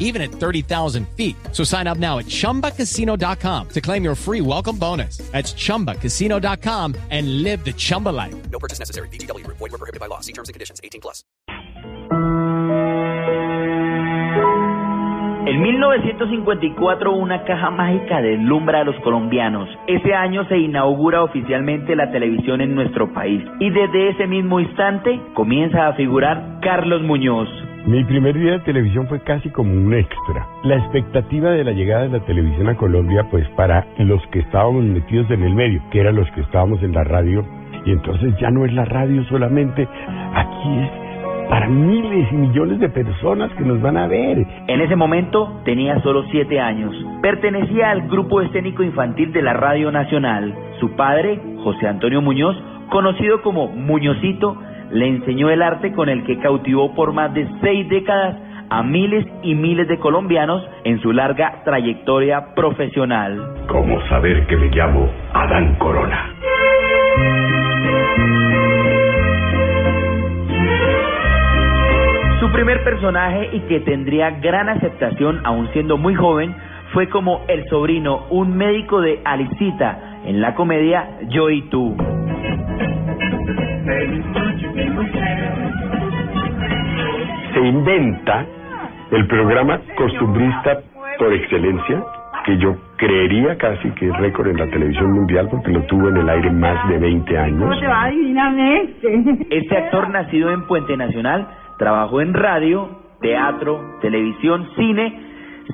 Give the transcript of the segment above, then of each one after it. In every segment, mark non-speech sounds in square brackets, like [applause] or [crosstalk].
even at 30,000 feet. So sign up now at chumbacasino.com to claim your free welcome bonus. That's chumbacasino.com and live the Chumba life. No purchase necessary. BGW. Void were prohibited by law. See terms and conditions. 18 plus. En 1954 una caja mágica deslumbra a los colombianos. Ese año se inaugura oficialmente la televisión en nuestro país y desde ese mismo instante comienza a figurar Carlos Muñoz. Mi primer día de televisión fue casi como un extra. La expectativa de la llegada de la televisión a Colombia, pues para los que estábamos metidos en el medio, que eran los que estábamos en la radio, y entonces ya no es la radio solamente, aquí es para miles y millones de personas que nos van a ver. En ese momento tenía solo siete años. Pertenecía al grupo escénico infantil de la Radio Nacional. Su padre, José Antonio Muñoz, conocido como Muñozito, le enseñó el arte con el que cautivó por más de seis décadas a miles y miles de colombianos en su larga trayectoria profesional. ¿Cómo saber que me llamo Adán Corona? Su primer personaje y que tendría gran aceptación aún siendo muy joven fue como el sobrino, un médico de Alicita en la comedia Yo y tú. Inventa el programa costumbrista por excelencia, que yo creería casi que es récord en la televisión mundial porque lo tuvo en el aire más de 20 años. te va divinamente? Este actor nacido en Puente Nacional trabajó en radio, teatro, televisión, cine.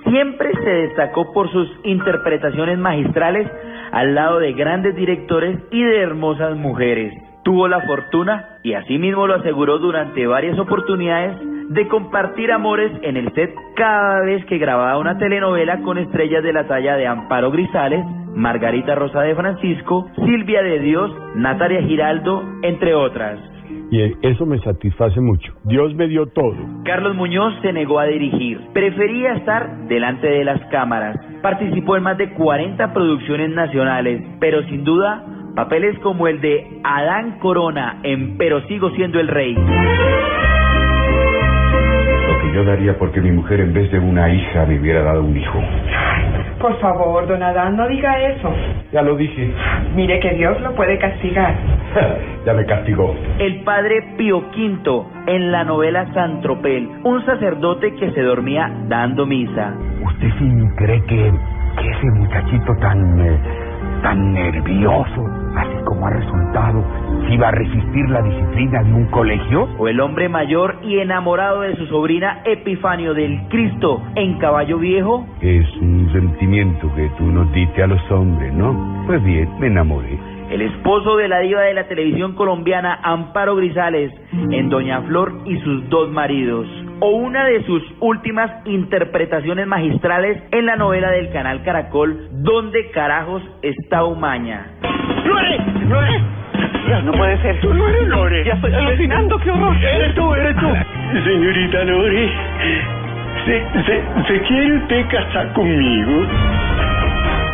Siempre se destacó por sus interpretaciones magistrales al lado de grandes directores y de hermosas mujeres. Tuvo la fortuna, y asimismo lo aseguró durante varias oportunidades, de compartir amores en el set cada vez que grababa una telenovela con estrellas de la talla de Amparo Grisales, Margarita Rosa de Francisco, Silvia de Dios, Natalia Giraldo, entre otras. Y eso me satisface mucho. Dios me dio todo. Carlos Muñoz se negó a dirigir. Prefería estar delante de las cámaras. Participó en más de 40 producciones nacionales, pero sin duda, papeles como el de Adán Corona en Pero sigo siendo el rey. Yo daría porque mi mujer en vez de una hija me hubiera dado un hijo. Por favor, don Adán, no diga eso. Ya lo dije. Mire que Dios lo puede castigar. [laughs] ya me castigó. El padre Pío V en la novela San Tropel, un sacerdote que se dormía dando misa. ¿Usted sí cree que, que ese muchachito tan, eh, tan nervioso, así como ha resultado, si va a resistir la disciplina de un colegio? O el hombre mayor y enamorado de su sobrina Epifanio del Cristo en Caballo Viejo. Es un sentimiento que tú nos diste a los hombres, ¿no? Pues bien, me enamoré. El esposo de la diva de la televisión colombiana Amparo Grisales en Doña Flor y sus dos maridos. O una de sus últimas interpretaciones magistrales en la novela del canal Caracol, ¿Dónde carajos está Umaña? ¡Lore! ¡Lore! No puede ser. Tú no eres Lore. Ya estoy alucinando, qué horror. Eres tú, eres tú. Señorita Lore, ¿se, se, ¿se quiere usted casar conmigo?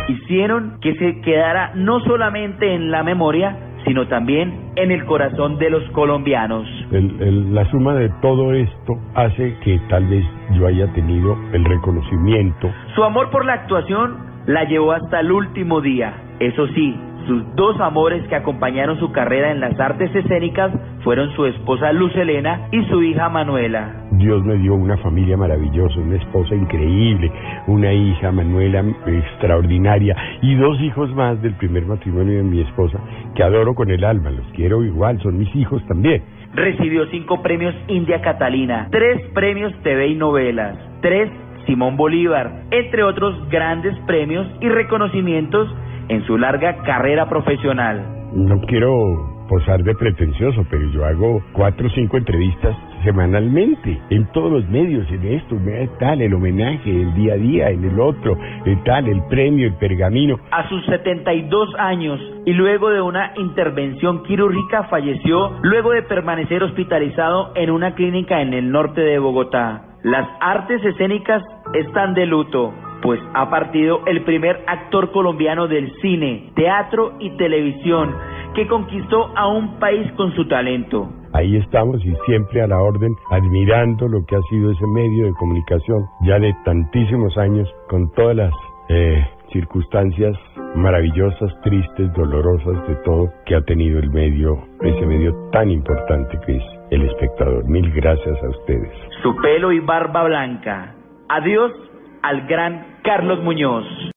Hicieron que se quedara no solamente en la memoria, sino también en el corazón de los colombianos. El- el- la suma de todo esto hace que tal vez yo haya tenido el reconocimiento. Su amor por la actuación la llevó hasta el último día. Eso sí, sus dos amores que acompañaron su carrera en las artes escénicas fueron su esposa Luz Helena y su hija Manuela. Dios me dio una familia maravillosa, una esposa increíble, una hija, Manuela, extraordinaria, y dos hijos más del primer matrimonio de mi esposa, que adoro con el alma, los quiero igual, son mis hijos también. Recibió cinco premios India Catalina, tres premios TV y novelas, tres Simón Bolívar, entre otros grandes premios y reconocimientos en su larga carrera profesional. No quiero posar de pretencioso, pero yo hago cuatro o cinco entrevistas semanalmente, en todos los medios, en esto, tal, el homenaje, el día a día, en el otro, el tal, el premio, el pergamino. A sus 72 años y luego de una intervención quirúrgica falleció luego de permanecer hospitalizado en una clínica en el norte de Bogotá. Las artes escénicas están de luto, pues ha partido el primer actor colombiano del cine, teatro y televisión que conquistó a un país con su talento. Ahí estamos y siempre a la orden, admirando lo que ha sido ese medio de comunicación ya de tantísimos años, con todas las eh, circunstancias maravillosas, tristes, dolorosas de todo que ha tenido el medio, ese medio tan importante que es el espectador. Mil gracias a ustedes. Su pelo y barba blanca. Adiós al gran Carlos Muñoz.